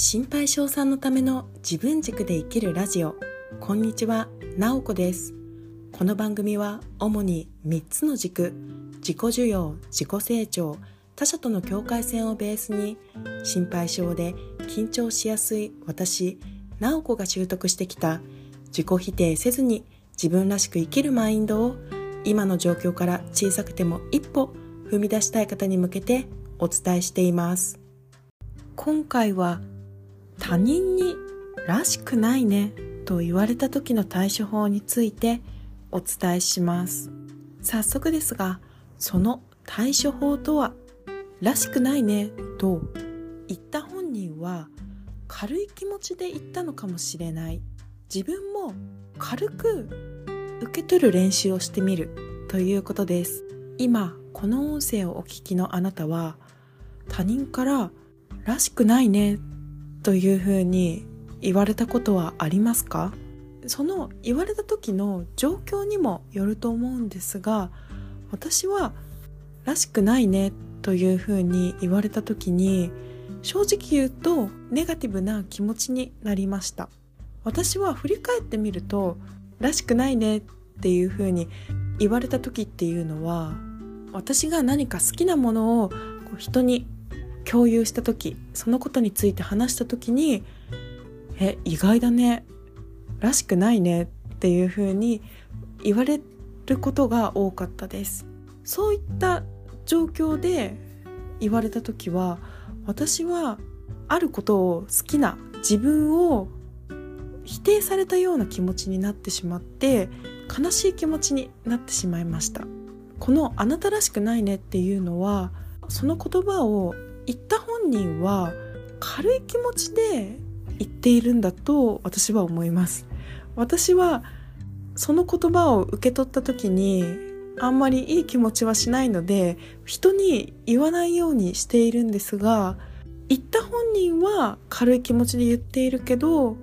心配性さんのための自分軸で生きるラジオ。こんにちは、なおこです。この番組は主に3つの軸。自己需要、自己成長他者との境界線をベースに心配性で緊張しやすい私、なおこが習得してきた自己否定せずに自分らしく生きるマインドを今の状況から小さくても一歩踏み出したい方に向けてお伝えしています。今回は他人にらしくないねと言われた時の対処法についてお伝えします。早速ですがその対処法とはらしくないねと言った本人は軽い気持ちで言ったのかもしれない。自分も軽く受け取る練習をしてみるということです。今この音声をお聞きのあなたは他人かららしくないねというふうに言われたことはありますか？その言われた時の状況にもよると思うんですが私はらしくないねというふうに言われた時に正直言うとネガティブな気持ちになりました。私は振り返ってみるとらしくないねっていうふうに言われた時っていうのは私が何か好きなものを人に共有した時そのことについて話した時に「え意外だね。らしくないね」っていうふうに言われることが多かったです。そういった状況で言われた時は私はあることを好きな自分を否定されたような気持ちになってしまって悲しい気持ちになってしまいました。この「あなたらしくないね」っていうのはその言葉を言った本人は軽い気持ちで言っているんだと私は思います。私はその言葉を受け取った時にあんまりいい気持ちはしないので人に言わないようにしているんですが言った本人は軽い気持ちで言っているけど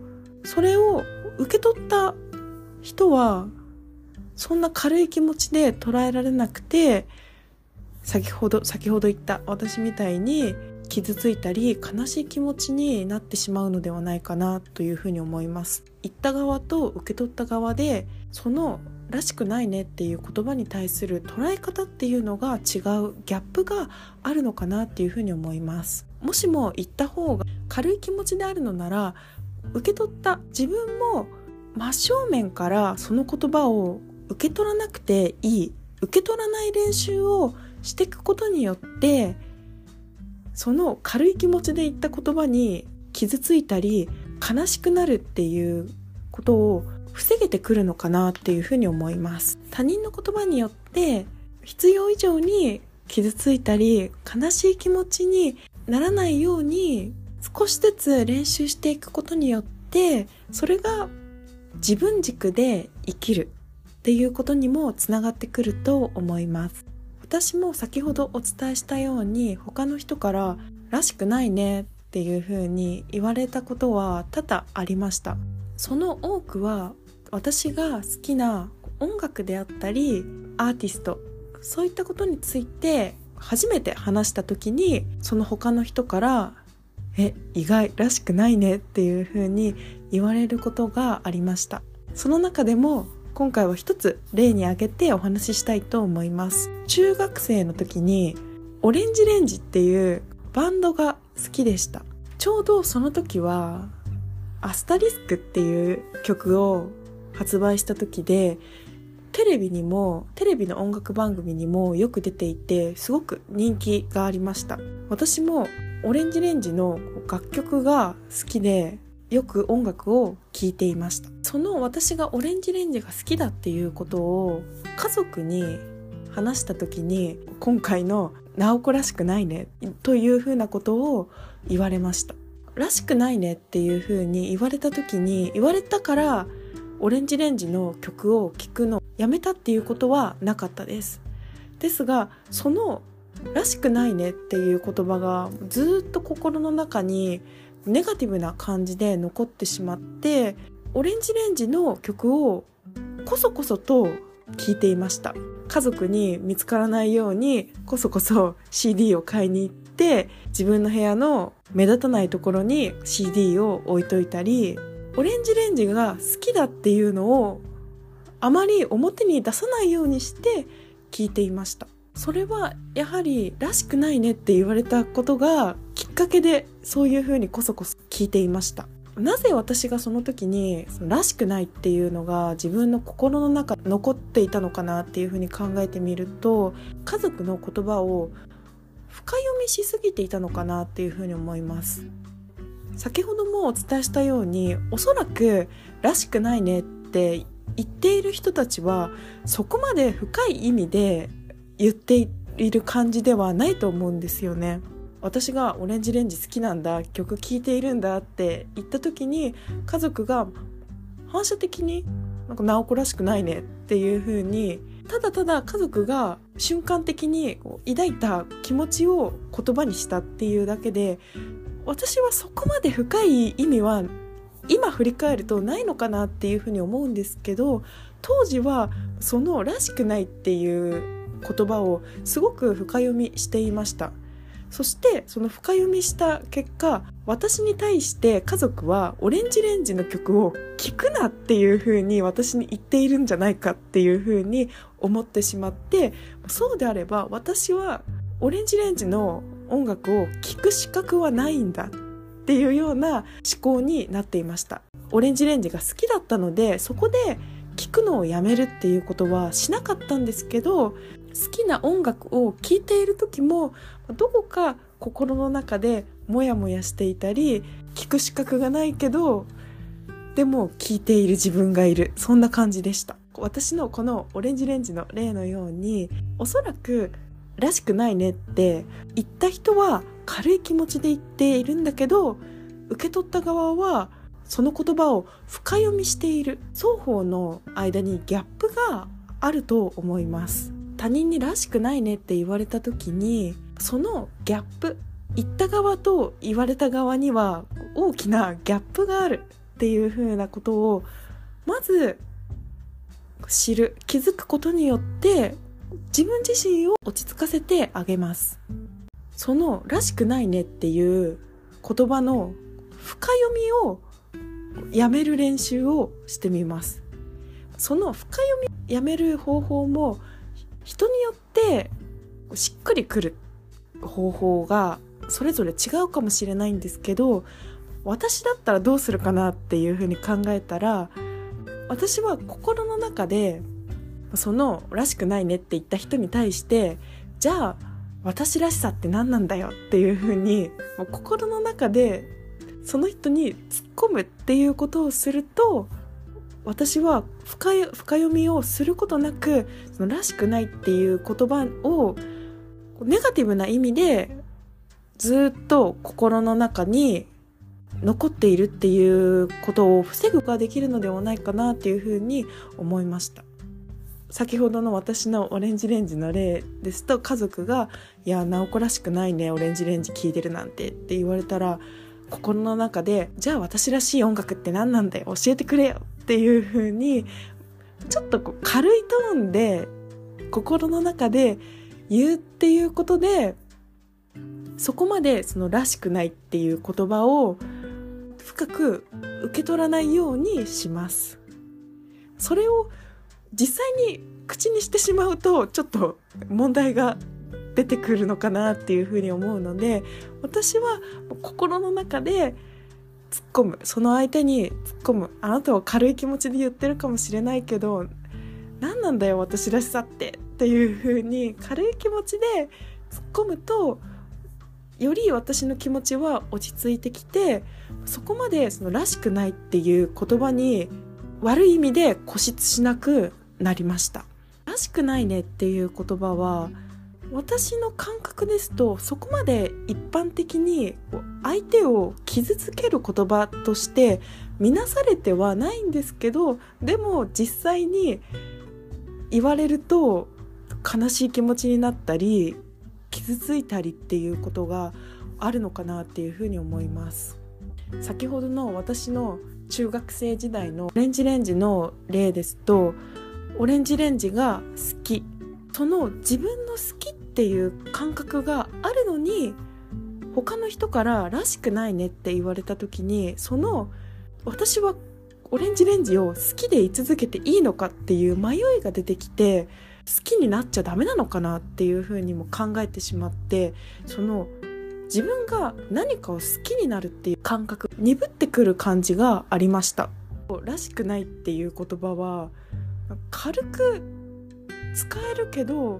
それを受け取った人はそんな軽い気持ちで捉えられなくて先ほど先ほど言った私みたいに傷ついたり悲しい気持ちになってしまうのではないかなというふうに思います。言った側と受け取った側でそのらしくないねっていう言葉に対する捉え方っていうのが違うギャップがあるのかなっていうふうに思います。もしも言った方が軽い気持ちであるのなら受け取った自分も真正面からその言葉を受け取らなくていい。受け取らない練習をしていくことによってその軽い気持ちで言った言葉に傷ついたり悲しくなるっていうことを防げてくるのかなっていうふうに思います。他人の言葉によって必要以上に傷ついたり悲しい気持ちにならないように少しずつ練習していくことによってそれが自分軸で生きるっていうことにもつながってくると思います。私も先ほどお伝えしたように他の人から「らしくないね」っていう風に言われたことは多々ありました。その多くは私が好きな音楽であったりアーティストそういったことについて初めて話した時にその他の人から「え意外らしくないね」っていう風に言われることがありました。その中でも今回は一つ例に挙げてお話ししたいと思います。中学生の時にオレンジレンジっていうバンドが好きでした。ちょうどその時はアスタリスクっていう曲を発売した時でテレビにもテレビの音楽番組にもよく出ていてすごく人気がありました。私もオレンジレンジの楽曲が好きでよく音楽を聴いていました。その私がオレンジレンジが好きだっていうことを家族に話した時に今回の「直子らしくないね」というふうなことを言われました。らしくないねっていうふうに言われた時に言われたからオレンジレンジの曲を聴くのやめたっていうことはなかったです。ですがそのらしくないねっていう言葉がずっと心の中にネガティブな感じで残ってしまってオレンジレンジの曲をこそこそと聴いていました。家族に見つからないようにこそこそ CD を買いに行って自分の部屋の目立たないところに CD を置いといたりオレンジレンジが好きだっていうのをあまり表に出さないようにして聞いていました。それはやはりらしくないねって言われたことがきっかけでそういうふうにこそこそ聞いていました。なぜ私がその時にそのらしくないっていうのが自分の心の中残っていたのかなっていうふうに考えてみると家族の言葉を深読みしすぎていたのかなっていうふうに思います。先ほどもお伝えしたようにおそらくらしくないねって言っている人たちはそこまで深い意味で言っている感じではないと思うんですよね。私がオレンジレンジ好きなんだ曲聴いているんだって言った時に家族が反射的になんか直子らしくないねっていう風にただただ家族が瞬間的に抱いた気持ちを言葉にしたっていうだけで私はそこまで深い意味は今振り返るとないのかなっていうふうに思うんですけど当時はその「らしくない」っていう言葉をすごく深読みしていました。そしてその深読みした結果私に対して家族はオレンジレンジの曲を聴くなっていう風に私に言っているんじゃないかっていう風に思ってしまってそうであれば私はオレンジレンジの音楽を聴く資格はないんだっていうような思考になっていました。オレンジレンジが好きだったのでそこで聴くのをやめるっていうことはしなかったんですけど好きな音楽を聴いている時もどこか心の中でモヤモヤしていたり聞く資格がないけどでも聞いている自分がいる。そんな感じでした。私のこのオレンジレンジの例のようにおそらくらしくないねって言った人は軽い気持ちで言っているんだけど受け取った側はその言葉を深読みしている。双方の間にギャップがあると思います。他人にらしくないねって言われた時にそのギャップ言った側と言われた側には大きなギャップがあるっていうふうなことをまず知る気づくことによって自分自身を落ち着かせてあげます。その「らしくないね」っていう言葉の深読みをやめる練習をしてみます。その深読みやめる方法も人によってしっくりくる方法がそれぞれ違うかもしれないんですけど私だったらどうするかなっていうふうに考えたら私は心の中でその「らしくないね」って言った人に対してじゃあ私らしさって何なんだよっていうふうに心の中でその人に突っ込むっていうことをすると私は深読みをすることなくそのらしくないっていう言葉をネガティブな意味でずっと心の中に残っているっていうことを防ぐことができるのではないかなっていうふうに思いました。先ほどの私のオレンジレンジの例ですと家族が「いや直子らしくないねオレンジレンジ聴いてるなんて」って言われたら心の中で「じゃあ私らしい音楽って何なんだよ教えてくれよ」っていう風にちょっとこう軽いトーンで心の中で言うっていうことでそこまでそのらしくないっていう言葉を深く受け取らないようにします。それを実際に口にしてしまうとちょっと問題が出てくるのかなっていうふうに思うので私は心の中で突っ込む。その相手に突っ込む。あなたは軽い気持ちで言ってるかもしれないけど何なんだよ私らしさって。っていうふうに軽い気持ちで突っ込むとより私の気持ちは落ち着いてきてそこまでそのらしくないっていう言葉に悪い意味で固執しなくなりました。らしくないねっていう言葉は私の感覚ですとそこまで一般的に相手を傷つける言葉として見なされてはないんですけどでも実際に言われると悲しい気持ちになったり傷ついたりっていうことがあるのかなっていうふうに思います。先ほどの私の中学生時代のオレンジレンジの例ですとオレンジレンジが好き。その自分の好きっていう感覚があるのに他の人から「らしくないね」って言われた時にその私はオレンジレンジを好きでい続けていいのかっていう迷いが出てきて好きになっちゃダメなのかなっていうふうにも考えてしまってその自分が何かを好きになるっていう感覚鈍ってくる感じがありました。らしくないっていう言葉は軽く使えるけど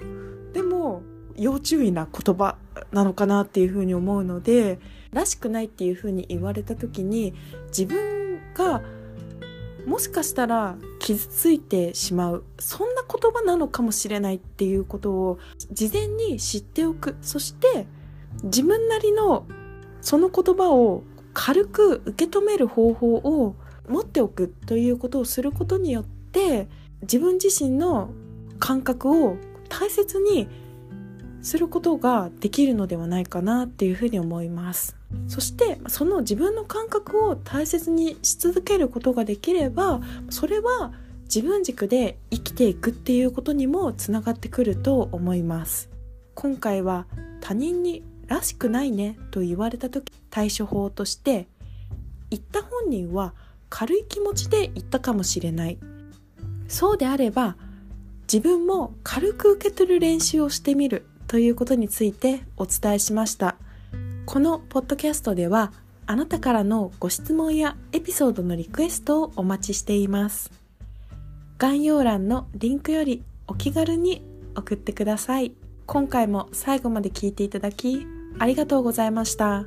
でも要注意な言葉なのかなっていうふうに思うのでらしくないっていうふうに言われた時に自分がもしかしたら傷ついてしまうそんな言葉なのかもしれないっていうことを事前に知っておく。そして自分なりのその言葉を軽く受け止める方法を持っておくということをすることによって自分自身の感覚を大切にすることができるのではないかなっていうふうに思います。そしてその自分の感覚を大切にし続けることができればそれは自分軸で生きていくっていうことにもつながってくると思います。今回は他人にらしくないねと言われた時対処法として言った本人は軽い気持ちで言ったかもしれない。そうであれば自分も軽く受け取る練習をしてみる。ということについてお伝えしました。このポッドキャストではあなたからのご質問やエピソードのリクエストをお待ちしています。概要欄のリンクよりお気軽に送ってください。今回も最後まで聞いていただきありがとうございました。